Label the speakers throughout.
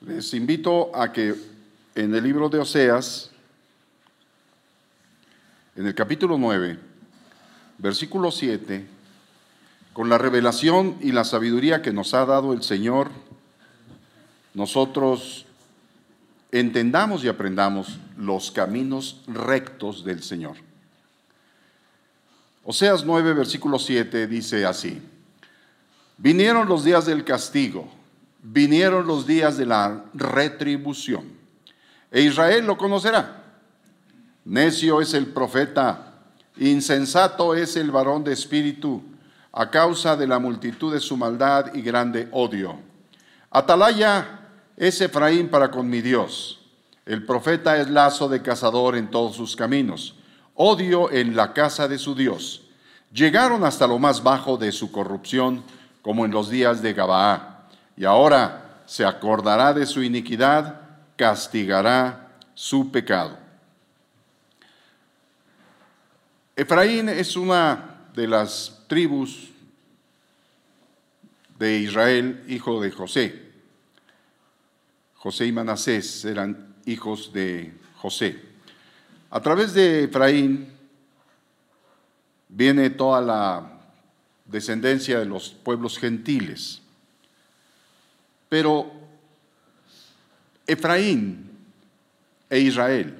Speaker 1: Les invito a que en el libro de Oseas, en el capítulo 9, versículo 7, con la revelación y la sabiduría que nos ha dado el Señor, nosotros entendamos y aprendamos los caminos rectos del Señor. Oseas 9, versículo 7 dice así, vinieron los días del castigo, vinieron los días de la retribución, e Israel lo conocerá. Necio es el profeta, insensato es el varón de espíritu, a causa de la multitud de su maldad y grande odio. Atalaya es Efraín para con mi Dios. El profeta es lazo de cazador en todos sus caminos, odio en la casa de su Dios. Llegaron hasta lo más bajo de su corrupción, como en los días de Gabaá. Y ahora se acordará de su iniquidad, castigará su pecado. Efraín es una de las tribus de Israel, hijo de José. José y Manasés eran hijos de José. A través de Efraín viene toda la descendencia de los pueblos gentiles. Pero Efraín e Israel,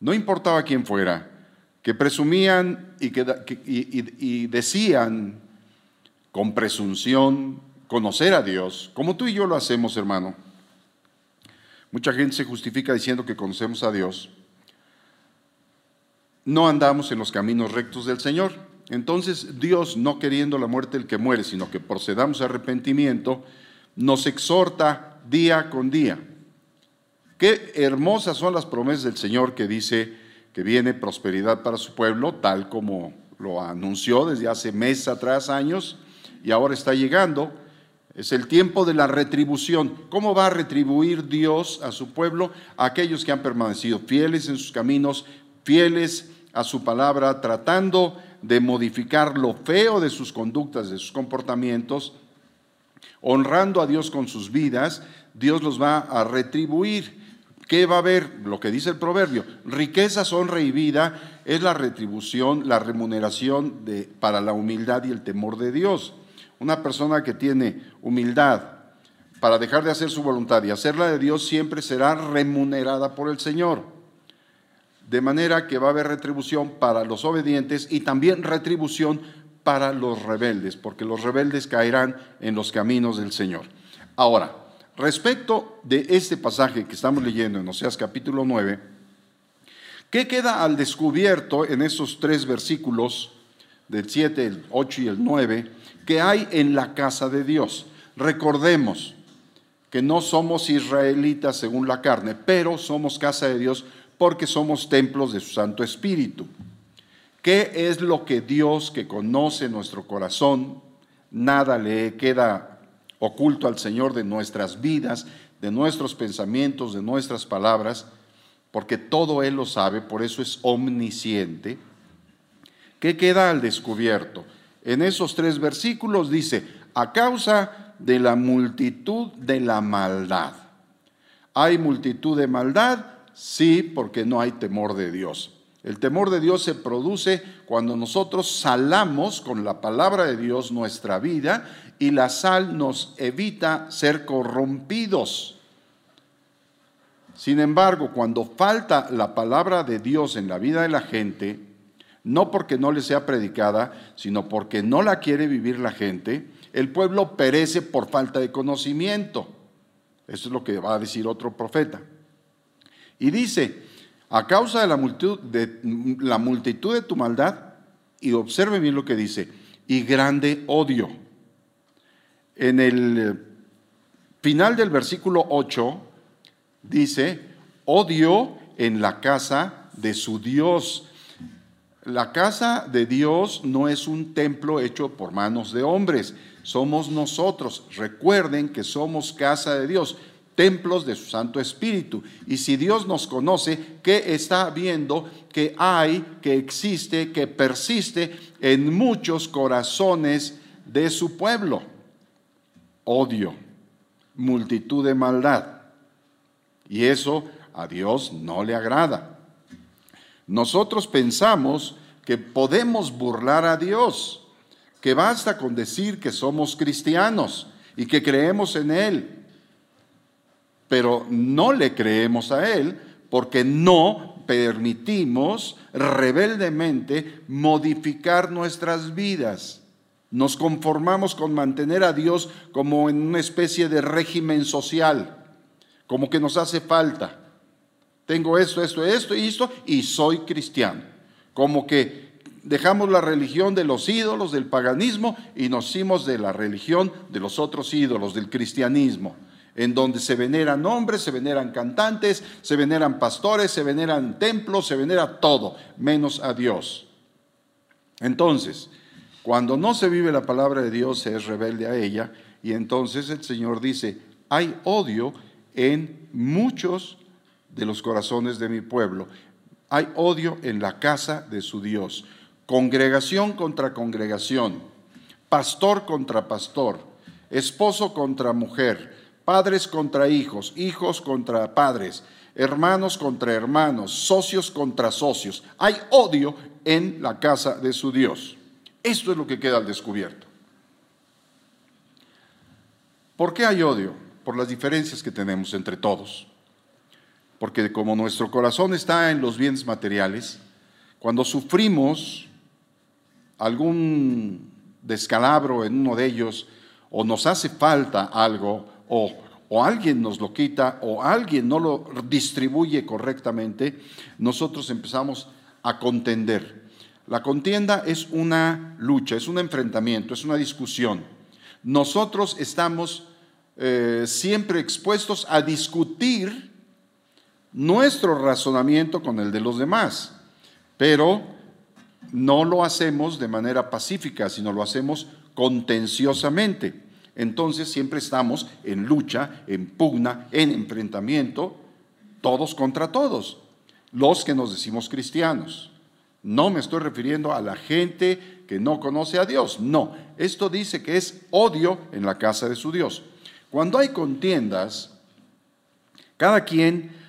Speaker 1: no importaba quién fuera, que presumían y, que, decían con presunción conocer a Dios, como tú y yo lo hacemos, hermano Mucha gente se justifica diciendo que conocemos a Dios. No andamos en los caminos rectos del Señor. Entonces Dios, no queriendo la muerte del que muere, sino que procedamos a arrepentimiento, nos exhorta día con día. Qué hermosas son las promesas del Señor que dice que viene prosperidad para su pueblo, tal como lo anunció desde hace meses atrás, años, y ahora está llegando. Es el tiempo de la retribución. ¿Cómo va a retribuir Dios a su pueblo? A aquellos que han permanecido fieles en sus caminos, fieles a su palabra, tratando de modificar lo feo de sus conductas, de sus comportamientos, honrando a Dios con sus vidas, Dios los va a retribuir. ¿Qué va a haber? Lo que dice el proverbio, riquezas, honra y vida es la retribución, la remuneración de, para la humildad y el temor de Dios. Una persona que tiene humildad para dejar de hacer su voluntad y hacerla de Dios siempre será remunerada por el Señor. De manera que va a haber retribución para los obedientes y también retribución para los rebeldes, porque los rebeldes caerán en los caminos del Señor. Ahora, respecto de este pasaje que estamos leyendo en Oseas capítulo 9, ¿qué queda al descubierto en esos tres versículos del 7, el 8 y el 9? que hay en la casa de Dios. Recordemos que no somos israelitas según la carne, pero somos casa de Dios porque somos templos de su Santo Espíritu. ¿Qué es lo que Dios que conoce nuestro corazón, nada le queda oculto al Señor de nuestras vidas, de nuestros pensamientos, de nuestras palabras, porque todo Él lo sabe, por eso es omnisciente? ¿Qué queda al descubierto? en esos tres versículos dice, a causa de la multitud de la maldad. ¿Hay multitud de maldad? Sí, porque no hay temor de Dios. El temor de Dios se produce cuando nosotros salamos con la palabra de Dios nuestra vida y la sal nos evita ser corrompidos. Sin embargo, cuando falta la palabra de Dios en la vida de la gente, no porque no le sea predicada, sino porque no la quiere vivir la gente, el pueblo perece por falta de conocimiento. Eso es lo que va a decir otro profeta. Y dice, a causa de la multitud de, la multitud de tu maldad, y observe bien lo que dice, y grande odio. En el final del versículo 8 dice, odio en la casa de su Dios. La casa de Dios no es un templo hecho por manos de hombres, somos nosotros. Recuerden que somos casa de Dios, templos de su Santo Espíritu. Y si Dios nos conoce, ¿qué está viendo? Que hay, que existe, que persiste en muchos corazones de su pueblo. Odio. multitud de maldad. Y eso a Dios no le agrada. Nosotros pensamos que podemos burlar a Dios, que basta con decir que somos cristianos y que creemos en Él. Pero no le creemos a Él porque no permitimos rebeldemente modificar nuestras vidas. Nos conformamos con mantener a Dios como en una especie de régimen social, como que nos hace falta. Tengo esto, esto, esto y esto, y soy cristiano. Como que dejamos la religión de los ídolos, del paganismo, y nos hicimos de la religión de los otros ídolos, del cristianismo en donde se veneran hombres, se veneran cantantes, se veneran pastores, se veneran templos, se venera todo, menos a Dios. Entonces, cuando no se vive la palabra de Dios, se es rebelde a ella, y entonces el Señor dice, hay odio en muchos de los corazones de mi pueblo, hay odio en la casa de su Dios, congregación contra congregación, pastor contra pastor, esposo contra mujer, padres contra hijos, hijos contra padres, hermanos contra hermanos, socios contra socios. Hay odio en la casa de su Dios. Esto es lo que queda al descubierto. ¿Por qué hay odio? Por las diferencias que tenemos entre todos. Porque como nuestro corazón está en los bienes materiales, cuando sufrimos algún descalabro en uno de ellos o nos hace falta algo o, alguien nos lo quita o alguien no lo distribuye correctamente, nosotros empezamos a contender. La contienda es una lucha, es un enfrentamiento, es una discusión. Nosotros estamos eh, siempre expuestos a discutir nuestro razonamiento con el de los demás, pero no lo hacemos de manera pacífica, sino lo hacemos contenciosamente entonces siempre estamos en lucha, en pugna, en enfrentamiento, todos contra todos, los que nos decimos cristianos. No me estoy refiriendo a la gente que no conoce a Dios, no, esto dice que es odio en la casa de su Dios. Cuando hay contiendas, cada quien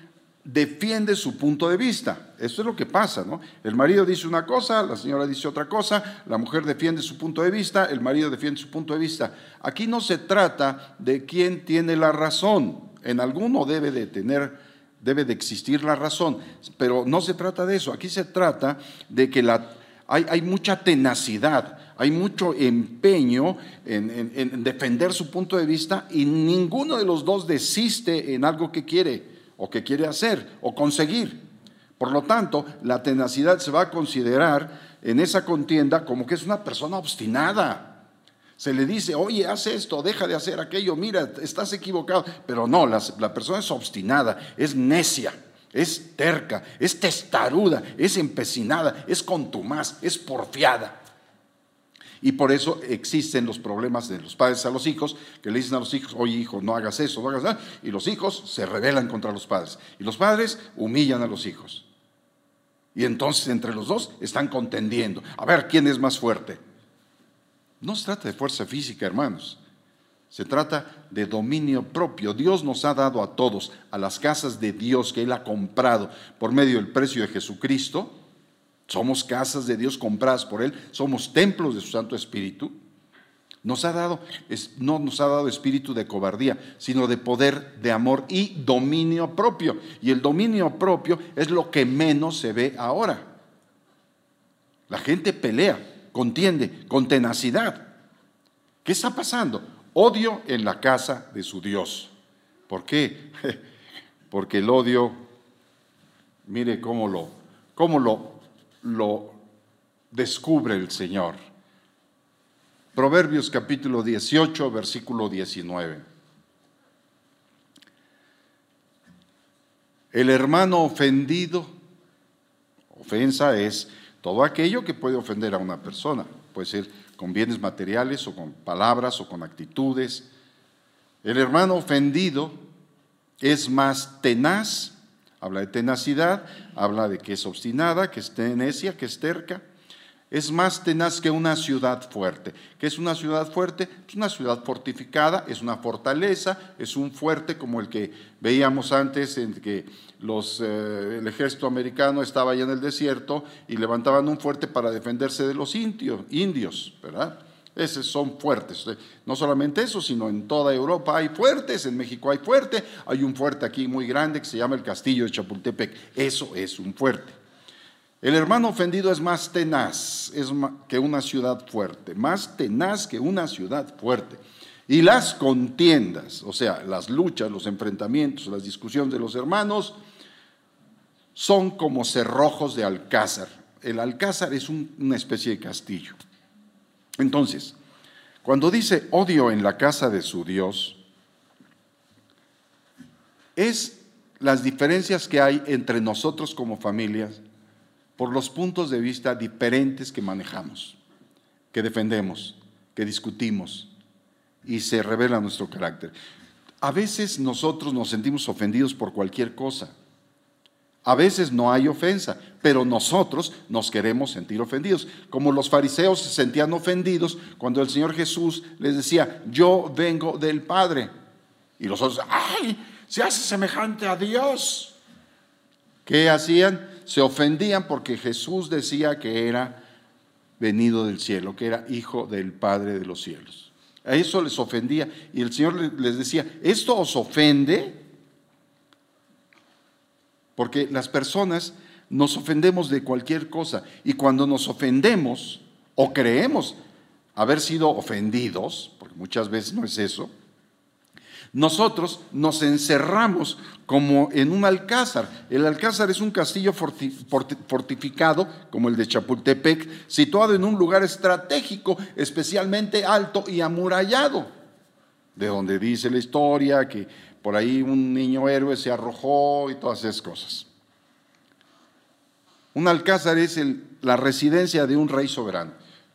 Speaker 1: defiende su punto de vista. Esto es lo que pasa, ¿no? El marido dice una cosa, la señora dice otra cosa, la mujer defiende su punto de vista, el marido defiende su punto de vista. Aquí no se trata de quién tiene la razón. En alguno debe de tener, debe de existir la razón, pero no se trata de eso. Aquí se trata de que la, hay, mucha tenacidad, hay mucho empeño en defender su punto de vista y ninguno de los dos desiste en algo que quiere o que quiere hacer o conseguir. Por lo tanto, la tenacidad se va a considerar en esa contienda como que es una persona obstinada. Se le dice, oye, haz esto, deja de hacer aquello, mira, estás equivocado. Pero no, la, la persona es obstinada, es necia, es terca, es testaruda, es empecinada, es contumaz, es porfiada. Y por eso existen los problemas de los padres a los hijos, que le dicen a los hijos, oye hijo, no hagas eso, no hagas nada. Y los hijos se rebelan contra los padres. Y los padres humillan a los hijos. Y entonces entre los dos están contendiendo. A ver, ¿quién es más fuerte? No se trata de fuerza física, hermanos. Se trata de dominio propio. Dios nos ha dado a todos, a las casas de Dios que Él ha comprado por medio del precio de Jesucristo, somos casas de Dios compradas por Él, somos templos de su Santo Espíritu. Nos ha dado, no nos ha dado espíritu de cobardía, sino de poder, de amor y dominio propio. Y el dominio propio es lo que menos se ve ahora. La gente pelea, contiende con tenacidad. ¿Qué está pasando? Odio en la casa de su Dios. ¿Por qué? Porque el odio, mire cómo lo, cómo lo lo descubre el Señor. Proverbios capítulo 18, versículo 19. El hermano ofendido, ofensa es todo aquello que puede ofender a una persona, puede ser con bienes materiales o con palabras o con actitudes. El hermano ofendido es más tenaz Habla de tenacidad, habla de que es obstinada, que es necia, que es terca. es más tenaz que una ciudad fuerte. ¿Qué es una ciudad fuerte? Es una ciudad fortificada, es una fortaleza, es un fuerte como el que veíamos antes en que los, eh, el ejército americano estaba allá en el desierto y levantaban un fuerte para defenderse de los indios, indios ¿verdad? Esos son fuertes. No solamente eso, sino en toda Europa hay fuertes, en México hay fuerte, hay un fuerte aquí muy grande que se llama el Castillo de Chapultepec. Eso es un fuerte. El hermano ofendido es más tenaz que una ciudad fuerte, más tenaz que una ciudad fuerte. Y las contiendas, o sea, las luchas, los enfrentamientos, las discusiones de los hermanos, son como cerrojos de alcázar. El alcázar es una especie de castillo. Entonces, cuando dice odio en la casa de su Dios, es las diferencias que hay entre nosotros como familias por los puntos de vista diferentes que manejamos, que defendemos, que discutimos y se revela nuestro carácter. A veces nosotros nos sentimos ofendidos por cualquier cosa. A veces no hay ofensa, pero nosotros nos queremos sentir ofendidos. Como los fariseos se sentían ofendidos cuando el Señor Jesús les decía, yo vengo del Padre. Y los otros, ¡ay! Se hace semejante a Dios. ¿Qué hacían? se ofendían porque Jesús decía que era venido del cielo, que era hijo del Padre de los cielos. A eso les ofendía y el Señor les decía, ¿esto os ofende? Porque las personas nos ofendemos de cualquier cosa y cuando nos ofendemos o creemos haber sido ofendidos, porque muchas veces no es eso, nosotros nos encerramos como en un alcázar. El alcázar es un castillo fortificado, como el de Chapultepec, situado en un lugar estratégico, especialmente alto y amurallado, de donde dice la historia que por ahí un niño héroe se arrojó y todas esas cosas. Un alcázar es la residencia de un rey soberano.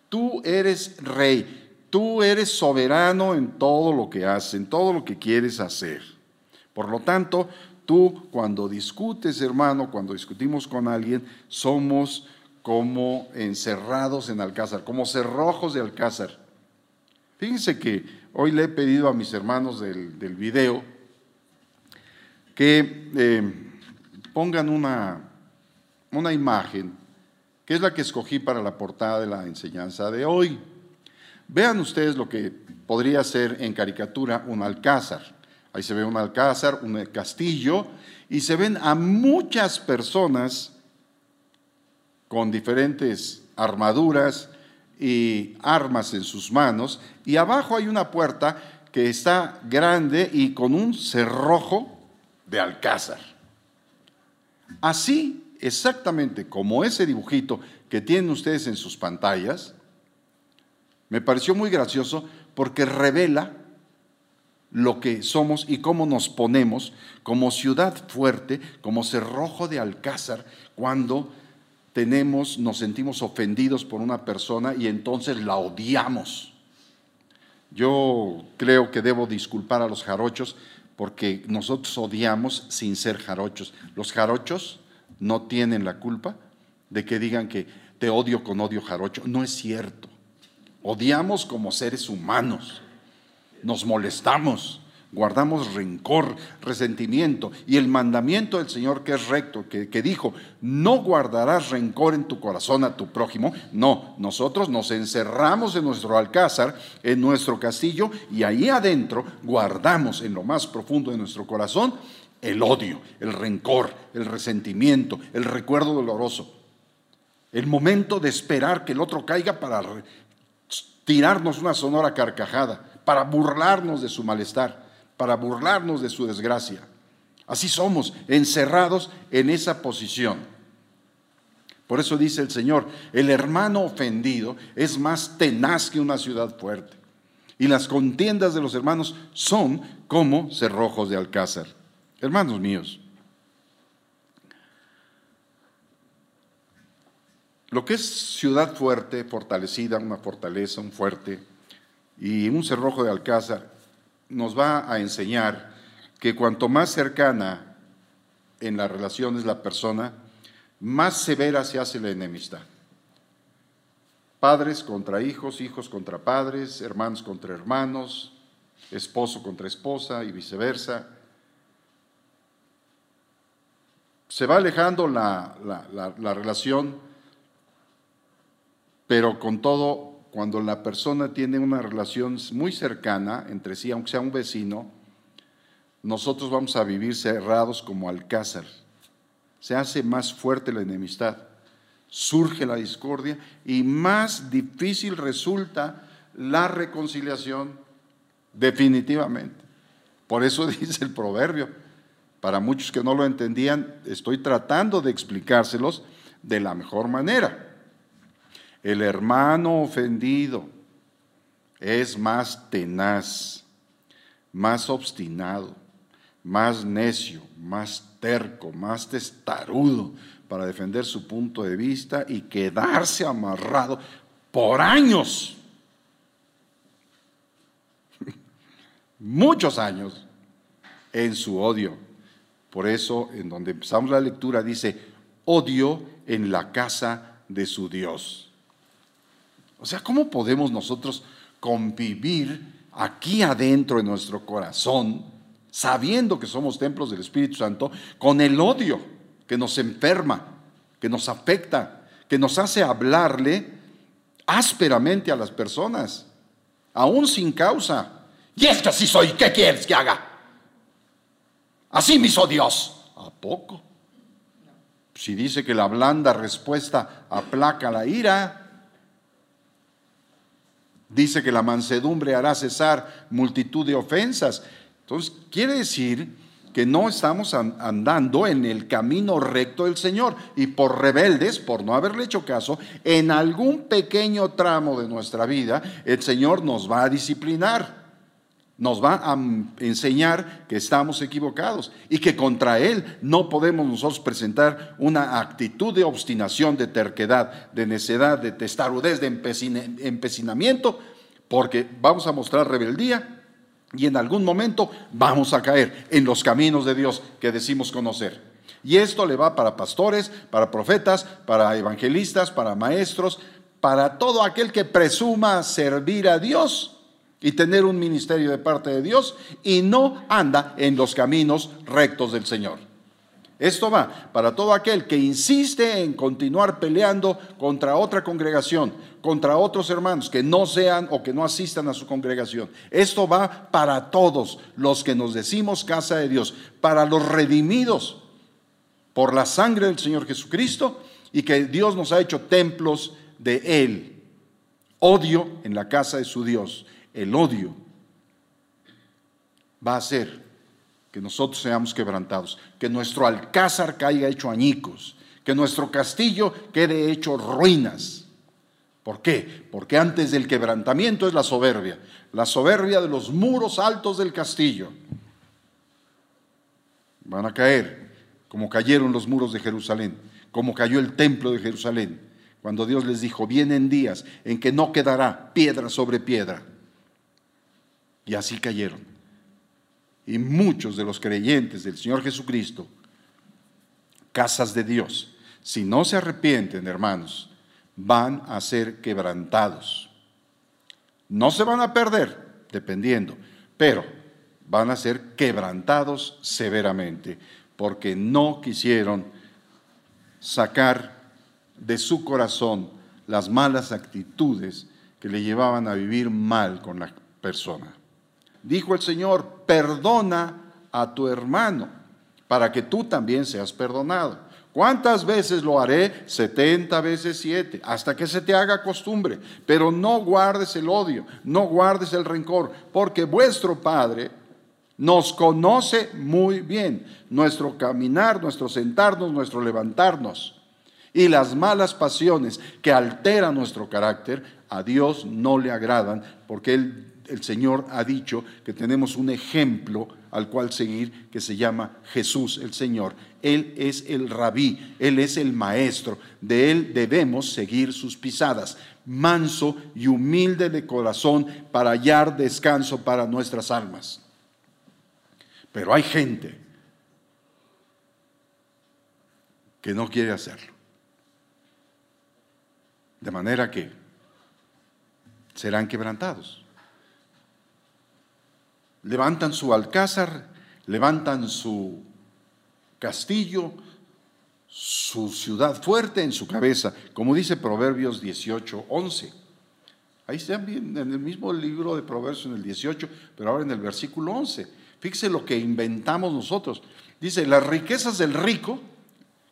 Speaker 1: Tú eres rey, Tú eres soberano en todo lo que haces, en todo lo que quieres hacer. Por lo tanto, tú cuando discutes, hermano, cuando discutimos con alguien, somos como encerrados en Alcázar, como cerrojos de Alcázar. Fíjense que hoy le he pedido a mis hermanos del, video que eh, pongan una, una imagen, que es la que escogí para la portada de la enseñanza de hoy. Vean ustedes lo que podría ser en caricatura un alcázar. Ahí se ve un alcázar, un castillo, y se ven a muchas personas con diferentes armaduras y armas en sus manos, y abajo hay una puerta que está grande y con un cerrojo de alcázar. Así, exactamente como ese dibujito que tienen ustedes en sus pantallas, me pareció muy gracioso porque revela lo que somos y cómo nos ponemos como ciudad fuerte, como cerrojo de alcázar, cuando tenemos, nos sentimos ofendidos por una persona y entonces la odiamos. Yo creo que debo disculpar a los jarochos porque nosotros odiamos sin ser jarochos. Los jarochos no tienen la culpa de que digan que te odio con odio jarocho. No es cierto. Odiamos como seres humanos, nos molestamos, guardamos rencor, resentimiento. Y el mandamiento del Señor que es recto, que, dijo, no guardarás rencor en tu corazón a tu prójimo. No, nosotros nos encerramos en nuestro alcázar, en nuestro castillo, y ahí adentro guardamos en lo más profundo de nuestro corazón el odio, el rencor, el resentimiento, el recuerdo doloroso. El momento de esperar que el otro caiga para tirarnos una sonora carcajada, para burlarnos de su malestar, para burlarnos de su desgracia. Así somos, encerrados en esa posición. Por eso dice el Señor, el hermano ofendido es más tenaz que una ciudad fuerte. Y las contiendas de los hermanos son como cerrojos de alcázar. Hermanos míos, Lo que es ciudad fuerte, fortalecida, una fortaleza, un fuerte y un cerrojo de alcázar, nos va a enseñar que cuanto más cercana en la relación es la persona, más severa se hace la enemistad. Padres contra hijos, hijos contra padres, hermanos contra hermanos, esposo contra esposa y viceversa. Se va alejando la, la relación, pero con todo, cuando la persona tiene una relación muy cercana entre sí, aunque sea un vecino, nosotros vamos a vivir cerrados como alcázar. Se hace más fuerte la enemistad, surge la discordia y más difícil resulta la reconciliación definitivamente. Por eso dice el proverbio, para muchos que no lo entendían, estoy tratando de explicárselos de la mejor manera. El hermano ofendido es más tenaz, más obstinado, más necio, más terco, más testarudo para defender su punto de vista y quedarse amarrado por años, muchos años, en su odio. Por eso, en donde empezamos la lectura, dice, odio en la casa de su Dios. O sea, ¿cómo podemos nosotros convivir aquí adentro de nuestro corazón? sabiendo que somos templos del Espíritu Santo, con el odio que nos enferma, que nos afecta, que nos hace hablarle ásperamente a las personas, aún sin causa. Y esto sí soy, ¿qué quieres que haga? Así me hizo Dios. ¿A poco? Si dice que la blanda respuesta aplaca la ira, dice que la mansedumbre hará cesar multitud de ofensas. Entonces, quiere decir que no estamos andando en el camino recto del Señor y por rebeldes, por no haberle hecho caso, en algún pequeño tramo de nuestra vida, el Señor nos va a disciplinar, nos va a enseñar que estamos equivocados y que contra Él no podemos nosotros presentar una actitud de obstinación, de terquedad, de necedad, de testarudez, de empecinamiento, porque vamos a mostrar rebeldía y en algún momento vamos a caer en los caminos de Dios que decimos conocer. Y esto le va para pastores, para profetas, para evangelistas, para maestros, para todo aquel que presuma servir a Dios y tener un ministerio de parte de Dios y no anda en los caminos rectos del Señor. Esto va para todo aquel que insiste en continuar peleando contra otra congregación, contra otros hermanos que no sean o que no asistan a su congregación. Esto va para todos los que nos decimos casa de Dios, para los redimidos por la sangre del Señor Jesucristo y que Dios nos ha hecho templos de Él. Odio en la casa de su Dios. El odio va a ser que nosotros seamos quebrantados, que nuestro alcázar caiga hecho añicos, que nuestro castillo quede hecho ruinas. ¿Por qué? Porque antes del quebrantamiento es la soberbia, la soberbia de los muros altos del castillo. Van a caer como cayeron los muros de Jerusalén, como cayó el templo de Jerusalén, cuando Dios les dijo, vienen días en que no quedará piedra sobre piedra. Y así cayeron y muchos de los creyentes del Señor Jesucristo, casas de Dios, si no se arrepienten, hermanos, van a ser quebrantados. No se van a perder, dependiendo, pero van a ser quebrantados severamente, porque no quisieron sacar de su corazón las malas actitudes que le llevaban a vivir mal con la persona. Dijo el Señor, perdona a tu hermano para que tú también seas perdonado. ¿Cuántas veces lo haré? 70 veces 7, hasta que se te haga costumbre. Pero no guardes el odio, no guardes el rencor, porque vuestro Padre nos conoce muy bien, nuestro caminar, nuestro sentarnos, nuestro levantarnos. Y las malas pasiones que alteran nuestro carácter, a Dios no le agradan, porque Él el Señor ha dicho que tenemos un ejemplo al cual seguir que se llama Jesús el Señor. Él es el rabí, Él es el maestro, de Él debemos seguir sus pisadas, manso y humilde de corazón para hallar descanso para nuestras almas. Pero hay gente que no quiere hacerlo. De manera que serán quebrantados. Levantan su alcázar, levantan su castillo, su ciudad fuerte en su cabeza, como dice Proverbios 18, 11. Ahí están bien, en el mismo libro de Proverbios en el 18, pero ahora en el versículo 11. Fíjese lo que inventamos nosotros. Dice, las riquezas del rico,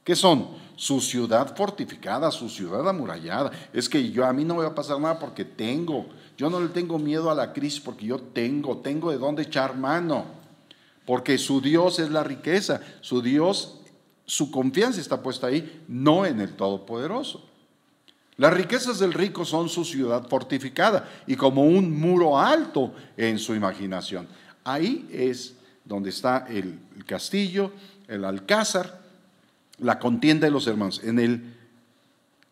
Speaker 1: ¿qué son? Su ciudad fortificada, su ciudad amurallada. Es que yo a mí no me va a pasar nada porque tengo. Yo no le tengo miedo a la crisis porque yo tengo, tengo de dónde echar mano. Porque su Dios es la riqueza, su Dios, su confianza está puesta ahí, no en el Todopoderoso. Las riquezas del rico son su ciudad fortificada y como un muro alto en su imaginación. Ahí es donde está el castillo, el alcázar, la contienda de los hermanos, en el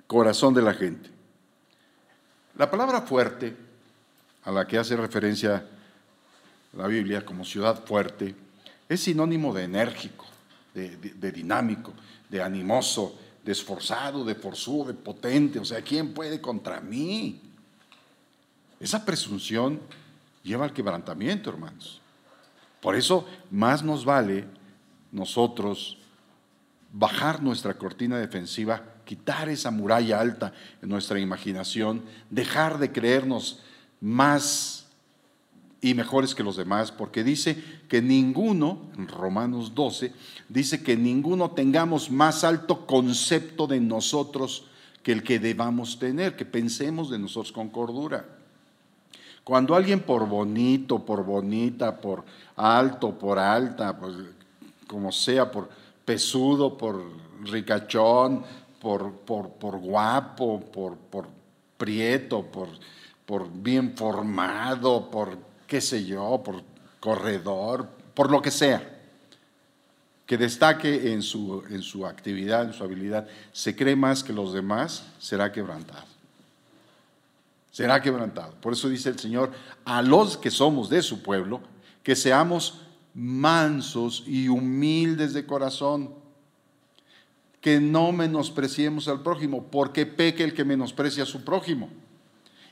Speaker 1: corazón de la gente. La palabra fuerte, a la que hace referencia la Biblia como ciudad fuerte, es sinónimo de enérgico, de, dinámico, de animoso, de esforzado, de forzudo, de potente. O sea, ¿quién puede contra mí? Esa presunción lleva al quebrantamiento, hermanos. Por eso más nos vale nosotros bajar nuestra cortina defensiva, quitar esa muralla alta en nuestra imaginación, dejar de creernos más y mejores que los demás, porque dice que ninguno, en Romanos 12, dice que ninguno tengamos más alto concepto de nosotros que el que debamos tener, que pensemos de nosotros con cordura. Cuando alguien por bonito, por bonita, por alto, por alta, pues, como sea, por pesudo, por ricachón, por, por, guapo, por, por prieto, por, por bien formado, por qué sé yo, por corredor, por lo que sea, que destaque en su, en su actividad, en su habilidad, se cree más que los demás, será quebrantado será quebrantado. Por eso dice el Señor a los que somos de su pueblo, que seamos mansos y humildes de corazón, que no menospreciemos al prójimo, porque peque el que menosprecia a su prójimo.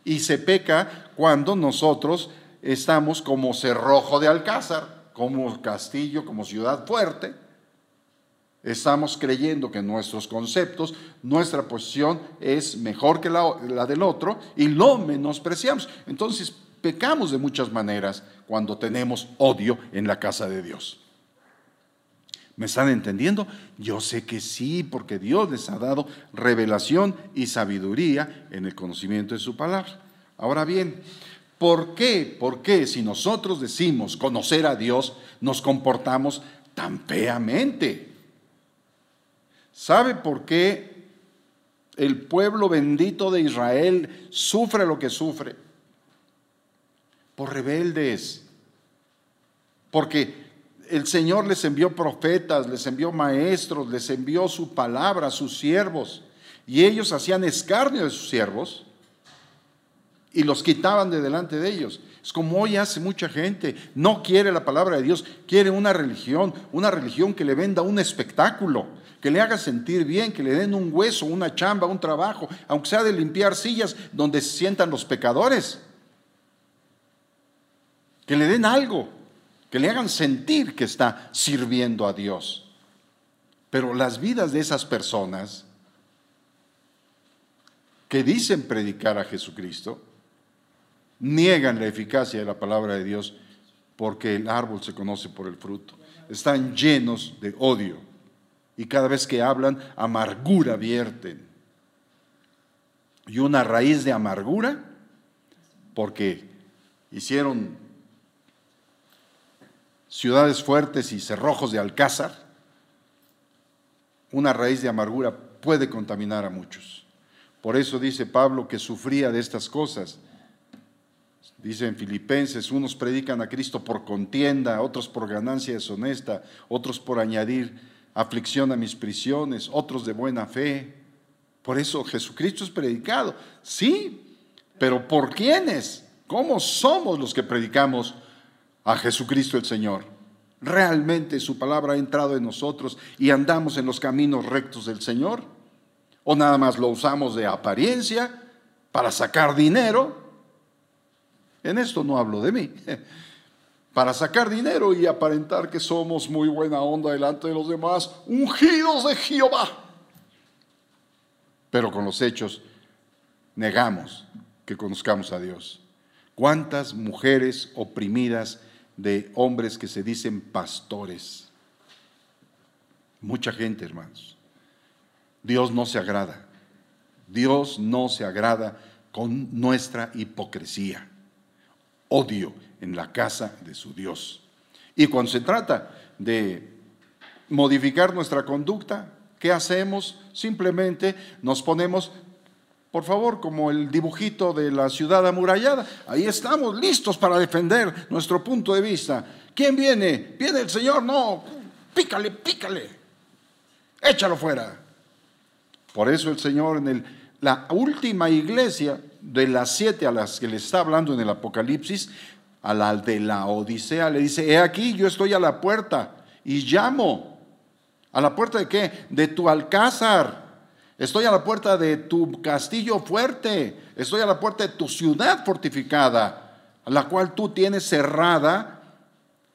Speaker 1: Y se peca cuando nosotros estamos como cerrojo de alcázar, como castillo, como ciudad fuerte, Estamos creyendo que nuestros conceptos, nuestra posición es mejor que la, del otro y lo menospreciamos. Entonces pecamos de muchas maneras cuando tenemos odio en la casa de Dios. ¿Me están entendiendo? Yo sé que sí, porque Dios les ha dado revelación y sabiduría en el conocimiento de su palabra. Ahora bien, ¿por qué? ¿Por qué si nosotros decimos conocer a Dios nos comportamos tan feamente? ¿Sabe por qué el pueblo bendito de Israel sufre lo que sufre? Por rebeldes. Porque el Señor les envió profetas, les envió maestros, les envió su palabra, sus siervos. Y ellos hacían escarnio de sus siervos y los quitaban de delante de ellos. Es como hoy hace mucha gente. No quiere la palabra de Dios, quiere una religión, una religión que le venda un espectáculo que le haga sentir bien, que le den un hueso, una chamba, un trabajo, aunque sea de limpiar sillas donde se sientan los pecadores. Que le den algo, que le hagan sentir que está sirviendo a Dios. Pero las vidas de esas personas que dicen predicar a Jesucristo, niegan la eficacia de la palabra de Dios porque el árbol se conoce por el fruto. Están llenos de odio y cada vez que hablan, amargura vierten. Y una raíz de amargura, porque hicieron ciudades fuertes y cerrojos de alcázar, una raíz de amargura puede contaminar a muchos. Por eso dice Pablo que sufría de estas cosas. Dice en Filipenses, unos predican a Cristo por contienda, otros por ganancia deshonesta, otros por añadir aflicción a mis prisiones, otros de buena fe. Por eso Jesucristo es predicado. Sí, pero ¿por quiénes? ¿Cómo somos los que predicamos a Jesucristo el Señor? ¿Realmente su palabra ha entrado en nosotros y andamos en los caminos rectos del Señor? ¿O nada más lo usamos de apariencia para sacar dinero? En esto no hablo de mí. Para sacar dinero y aparentar que somos muy buena onda delante de los demás, ungidos de Jehová. Pero con los hechos negamos que conozcamos a Dios. ¿Cuántas mujeres oprimidas de hombres que se dicen pastores? Mucha gente, hermanos. Dios no se agrada. Dios no se agrada con nuestra hipocresía. Odio en la casa de su Dios. Y cuando se trata de modificar nuestra conducta, ¿qué hacemos? Simplemente nos ponemos por favor, como el dibujito de la ciudad amurallada. Ahí estamos listos para defender nuestro punto de vista. ¿Quién viene? ¿Viene el Señor? No, pícale, pícale. Échalo fuera. Por eso el Señor en la última iglesia de las siete a las que le está hablando en el Apocalipsis, a la de la Odisea, le dice, he aquí, yo estoy a la puerta y llamo. ¿A la puerta de qué? De tu alcázar. Estoy a la puerta de tu castillo fuerte. Estoy a la puerta de tu ciudad fortificada, la cual tú tienes cerrada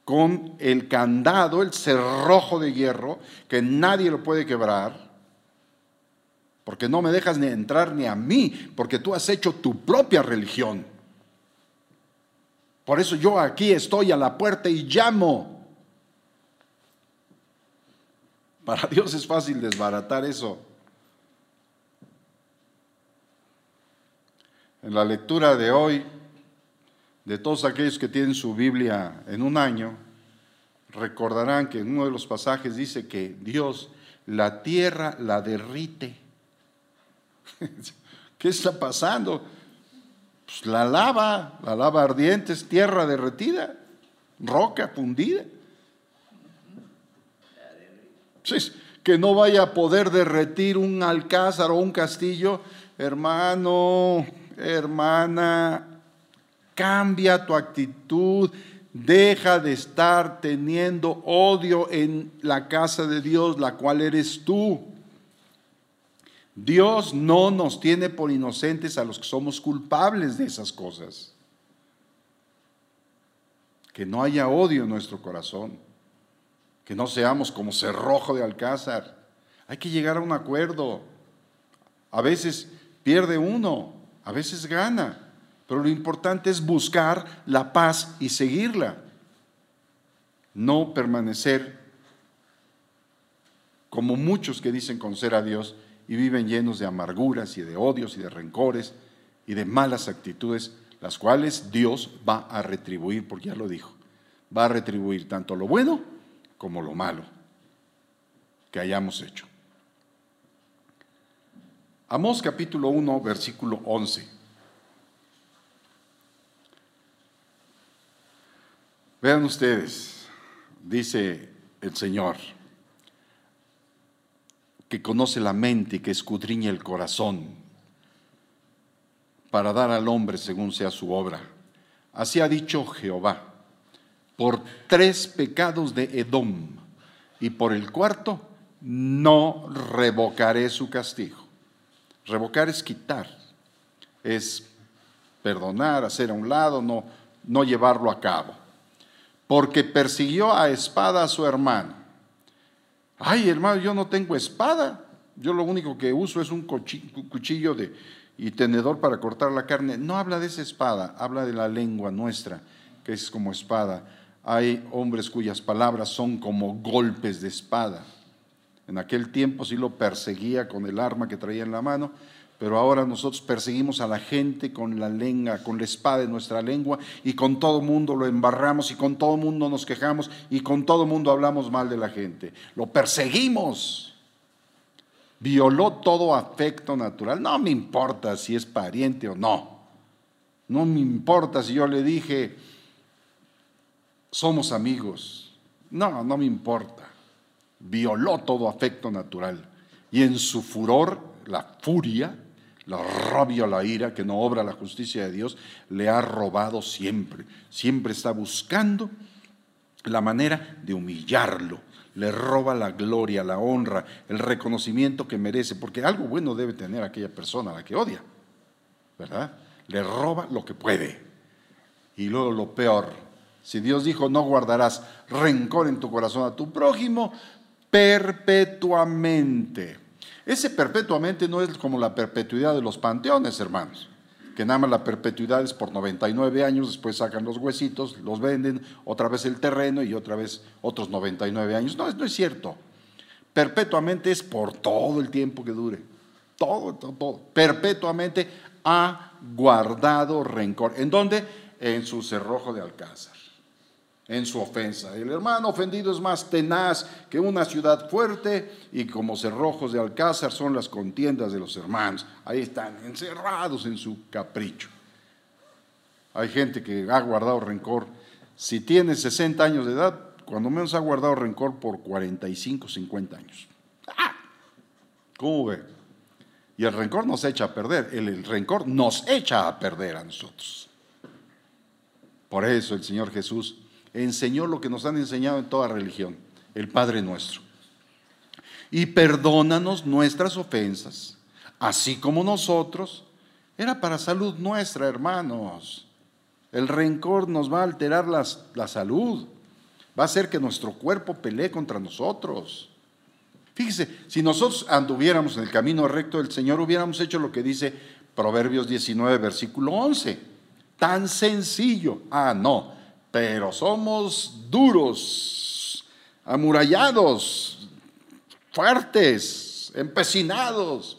Speaker 1: con el candado, el cerrojo de hierro, que nadie lo puede quebrar. Porque no me dejas ni entrar ni a mí, porque tú has hecho tu propia religión. Por eso yo aquí estoy a la puerta y llamo. Para Dios es fácil desbaratar eso. En la lectura de hoy, de todos aquellos que tienen su Biblia en un año, recordarán que en uno de los pasajes dice que Dios la tierra la derrite. ¿Qué está pasando? Pues la lava, la lava ardiente es tierra derretida, roca fundida. que no vaya a poder derretir un alcázar o un castillo, hermano, hermana, cambia tu actitud, deja de estar teniendo odio en la casa de Dios, la cual eres tú. Dios no nos tiene por inocentes a los que somos culpables de esas cosas. Que no haya odio en nuestro corazón, que no seamos como cerrojo de alcázar. Hay que llegar a un acuerdo. A veces pierde uno, a veces gana, pero lo importante es buscar la paz y seguirla, no permanecer como muchos que dicen conocer a Dios y viven llenos de amarguras y de odios y de rencores y de malas actitudes, las cuales Dios va a retribuir, porque ya lo dijo, va a retribuir tanto lo bueno como lo malo que hayamos hecho. Amós capítulo 1, versículo 11. Vean ustedes, dice el Señor, que conoce la mente y que escudriña el corazón para dar al hombre según sea su obra. Así ha dicho Jehová, por tres pecados de Edom y por el cuarto no revocaré su castigo. Revocar es quitar, es perdonar, hacer a un lado, no, no llevarlo a cabo. Porque persiguió a espada a su hermano. Ay, hermano, yo no tengo espada. Yo lo único que uso es un cuchillo de, y tenedor para cortar la carne. No habla de esa espada, habla de la lengua nuestra, que es como espada. Hay hombres cuyas palabras son como golpes de espada. En aquel tiempo sí lo perseguía con el arma que traía en la mano, pero ahora nosotros perseguimos a la gente con la lengua, con la espada de nuestra lengua y con todo mundo lo embarramos y con todo mundo nos quejamos y con todo mundo hablamos mal de la gente. Lo perseguimos. Violó todo afecto natural. No me importa si es pariente o no. No me importa si yo le dije, somos amigos. No, no me importa violó todo afecto natural y en su furor, la furia, la rabia, la ira, que no obra la justicia de Dios, le ha robado siempre. Siempre está buscando la manera de humillarlo. Le roba la gloria, la honra, el reconocimiento que merece, porque algo bueno debe tener aquella persona a la que odia, ¿verdad? Le roba lo que puede. Y luego lo peor, si Dios dijo no guardarás rencor en tu corazón a tu prójimo, perpetuamente. Ese perpetuamente no es como la perpetuidad de los panteones, hermanos, que nada más la perpetuidad es por 99 años, después sacan los huesitos, los venden, otra vez el terreno y otra vez otros 99 años. No, no es cierto. Perpetuamente es por todo el tiempo que dure. Todo, todo, todo. Perpetuamente ha guardado rencor. ¿En dónde? En su cerrojo de alcázar en su ofensa. El hermano ofendido es más tenaz que una ciudad fuerte y como cerrojos de alcázar son las contiendas de los hermanos. Ahí están encerrados en su capricho. Hay gente que ha guardado rencor. Si tiene 60 años de edad, cuando menos ha guardado rencor por 45, 50 años. ¡Ah! ¿Cómo ve? Y el rencor nos echa a perder. el rencor nos echa a perder a nosotros. Por eso el Señor Jesús enseñó lo que nos han enseñado en toda religión, el Padre nuestro. Y perdónanos nuestras ofensas, así como nosotros. Era para salud nuestra, hermanos. El rencor nos va a alterar la salud. Va a hacer que nuestro cuerpo pelee contra nosotros. Fíjese, si nosotros anduviéramos en el camino recto del Señor, hubiéramos hecho lo que dice Proverbios 19, versículo 11. Tan sencillo. Ah, no pero somos duros, amurallados, fuertes, empecinados.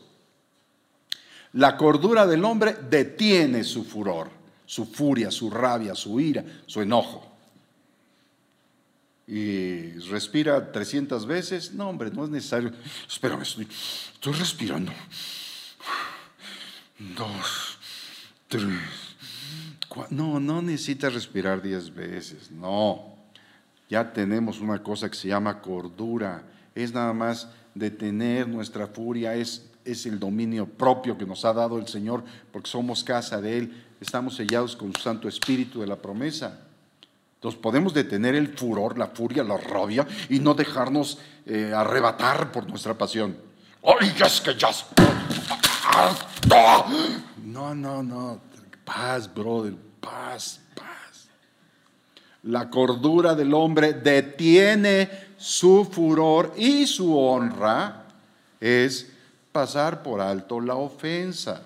Speaker 1: La cordura del hombre detiene su furor, su furia, su rabia, su ira, su enojo. Y respira 300 veces. No, hombre, no es necesario. Espérame, estoy, estoy respirando. Dos, tres. No, no necesitas respirar diez veces, no. Ya tenemos una cosa que se llama cordura. Es nada más detener nuestra furia, es, es el dominio propio que nos ha dado el Señor, porque somos casa de Él, estamos sellados con su Santo Espíritu de la promesa. Entonces podemos detener el furor, la furia, la rabia y no dejarnos eh, arrebatar por nuestra pasión. ¡Ay, es que ya! No, no, no. Paz, brother, paz, paz. La cordura del hombre detiene su furor y su honra es pasar por alto la ofensa.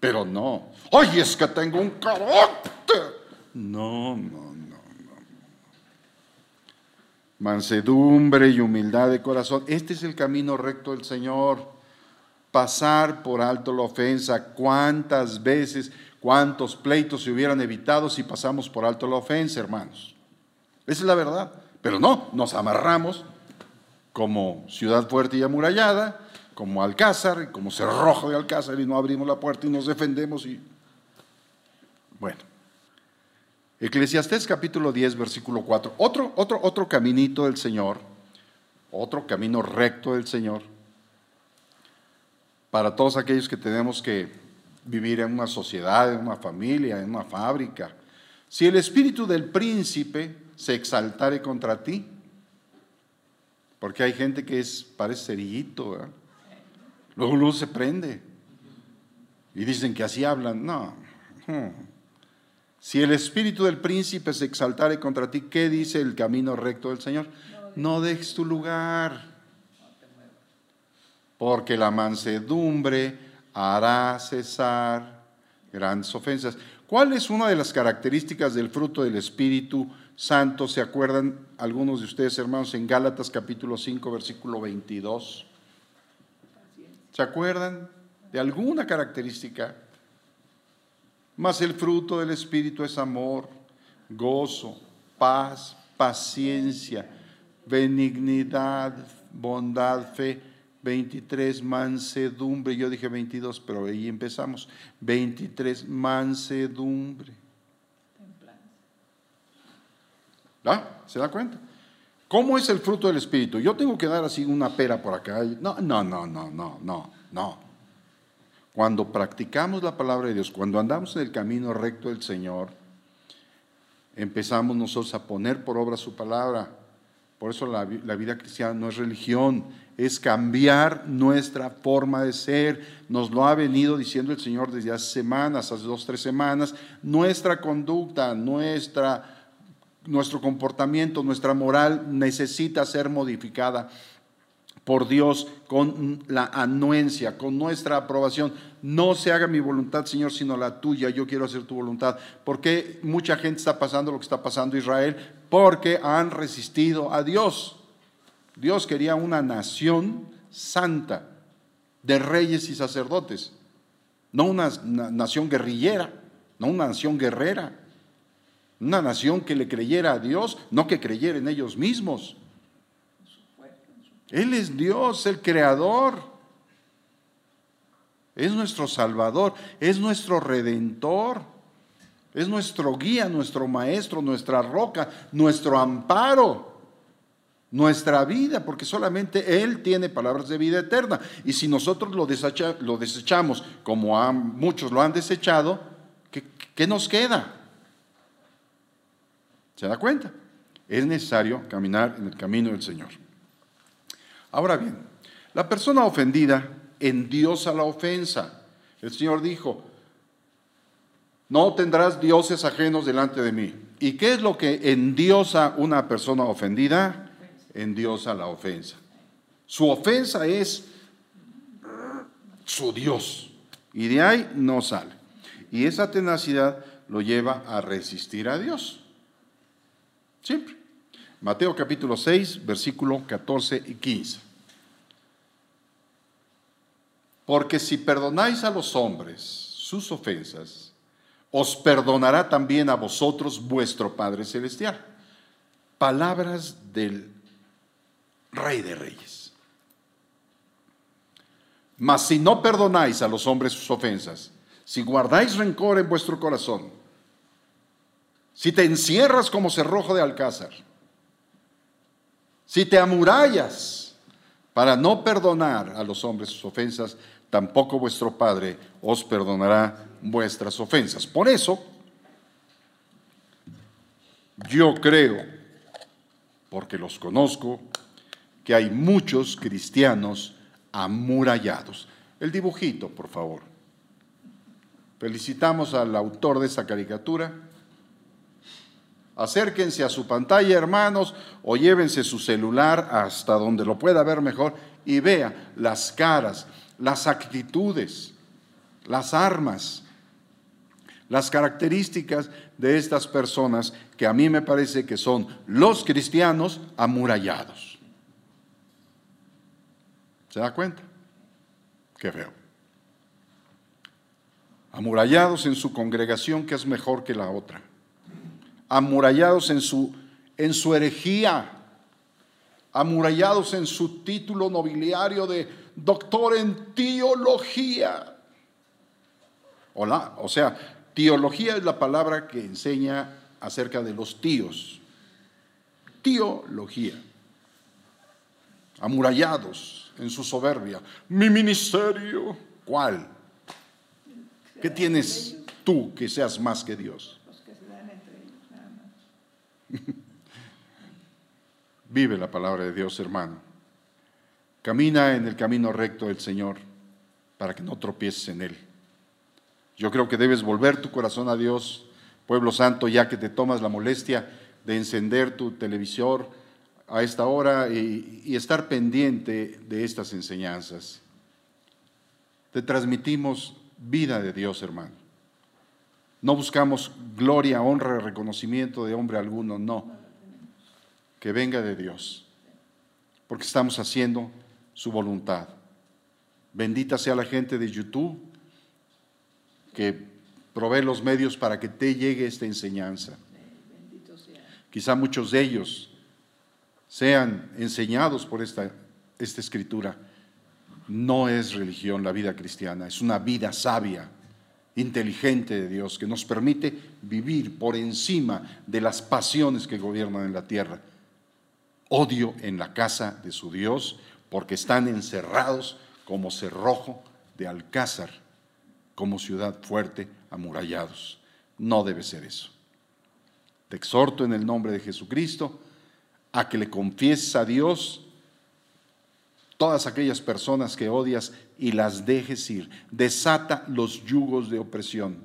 Speaker 1: Pero no, ay, es que tengo un carácter. No, no, no, no. Mansedumbre y humildad de corazón. Este es el camino recto del Señor. Pasar por alto la ofensa. ¿Cuántas veces ¿Cuántos pleitos se hubieran evitado si pasamos por alto la ofensa, hermanos? Esa es la verdad. Pero no, nos amarramos como ciudad fuerte y amurallada, como Alcázar, como cerrojo de Alcázar, y no abrimos la puerta y nos defendemos. Y... Bueno, Eclesiastés capítulo 10, versículo 4. Otro, otro, otro caminito del Señor, otro camino recto del Señor, para todos aquellos que tenemos que vivir en una sociedad, en una familia, en una fábrica. Si el espíritu del príncipe se exaltare contra ti, porque hay gente que es, parece cerillito, luego luego se prende. Y dicen que así hablan. No. Hmm. Si el espíritu del príncipe se exaltare contra ti, ¿qué dice el camino recto del Señor? No dejes tu lugar. Porque la mansedumbre hará cesar grandes ofensas. ¿Cuál es una de las características del fruto del Espíritu Santo? ¿Se acuerdan algunos de ustedes, hermanos, en Gálatas capítulo 5, versículo 22? ¿Se acuerdan de alguna característica? Más el fruto del Espíritu es amor, gozo, paz, paciencia, benignidad, bondad, fe 23, mansedumbre. Yo dije 22, pero ahí empezamos. 23, mansedumbre. ¿Ah? ¿Se da cuenta? ¿Cómo es el fruto del Espíritu? Yo tengo que dar así una pera por acá. No, no, no, no, no, no, no. Cuando practicamos la palabra de Dios, cuando andamos en el camino recto del Señor, empezamos nosotros a poner por obra su palabra Por eso la, vida cristiana no es religión, es cambiar nuestra forma de ser. Nos lo ha venido diciendo el Señor desde hace semanas, hace dos, tres semanas. Nuestra conducta, nuestra, nuestro comportamiento, nuestra moral necesita ser modificada por Dios con la anuencia, con nuestra aprobación. No se haga mi voluntad, Señor, sino la tuya. Yo quiero hacer tu voluntad. ¿Por qué mucha gente está pasando lo que está pasando Israel? Porque han resistido a Dios. Dios quería una nación santa de reyes y sacerdotes, no una nación guerrillera, no una nación guerrera, una nación que le creyera a Dios, no que creyera en ellos mismos. Él es Dios, el creador. Es nuestro Salvador, es nuestro Redentor, es nuestro guía, nuestro Maestro, nuestra roca, nuestro amparo, nuestra vida, porque solamente Él tiene palabras de vida eterna. Y si nosotros lo, lo desechamos como muchos lo han desechado, ¿qué, ¿qué nos queda? ¿Se da cuenta? Es necesario caminar en el camino del Señor. Ahora bien, la persona ofendida endiosa la ofensa. El Señor dijo, no tendrás dioses ajenos delante de mí. ¿Y qué es lo que endiosa una persona ofendida? Endiosa la ofensa. Su ofensa es su Dios. Y de ahí no sale. Y esa tenacidad lo lleva a resistir a Dios. Siempre. Mateo capítulo 6, versículo 14 y 15. Porque si perdonáis a los hombres sus ofensas, os perdonará también a vosotros vuestro Padre Celestial. Palabras del Rey de Reyes. Mas si no perdonáis a los hombres sus ofensas, si guardáis rencor en vuestro corazón, si te encierras como cerrojo de alcázar, si te amurallas para no perdonar a los hombres sus ofensas, tampoco vuestro Padre os perdonará vuestras ofensas. Por eso, yo creo, porque los conozco, que hay muchos cristianos amurallados. El dibujito, por favor. Felicitamos al autor de esa caricatura. Acérquense a su pantalla, hermanos, o llévense su celular hasta donde lo pueda ver mejor y vea las caras las actitudes, las armas, las características de estas personas que a mí me parece que son los cristianos amurallados. ¿Se da cuenta? Qué feo. Amurallados en su congregación que es mejor que la otra. Amurallados en su, en su herejía. Amurallados en su título nobiliario de doctor en teología. Hola, o sea, teología es la palabra que enseña acerca de los tíos. Teología. Amurallados en su soberbia. Mi ministerio, ¿cuál? ¿Qué tienes tú que seas más que Dios? Vive la palabra de Dios, hermano. Camina en el camino recto del Señor para que no tropieces en él. Yo creo que debes volver tu corazón a Dios, pueblo santo, ya que te tomas la molestia de encender tu televisor a esta hora y, y estar pendiente de estas enseñanzas. Te transmitimos vida de Dios, hermano. No buscamos gloria, honra, reconocimiento de hombre alguno, no. Que venga de Dios. Porque estamos haciendo su voluntad. Bendita sea la gente de YouTube que provee los medios para que te llegue esta enseñanza. Quizá muchos de ellos sean enseñados por esta, esta escritura. No es religión la vida cristiana, es una vida sabia, inteligente de Dios que nos permite vivir por encima de las pasiones que gobiernan en la tierra. Odio en la casa de su Dios, porque están encerrados como cerrojo de alcázar, como ciudad fuerte, amurallados. No debe ser eso. Te exhorto en el nombre de Jesucristo a que le confieses a Dios todas aquellas personas que odias y las dejes ir. Desata los yugos de opresión.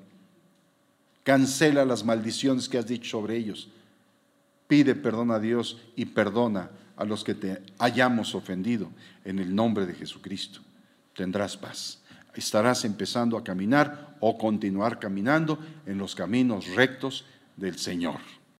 Speaker 1: Cancela las maldiciones que has dicho sobre ellos. Pide perdón a Dios y perdona a los que te hayamos ofendido en el nombre de Jesucristo. Tendrás paz. Estarás empezando a caminar o continuar caminando en los caminos rectos del Señor.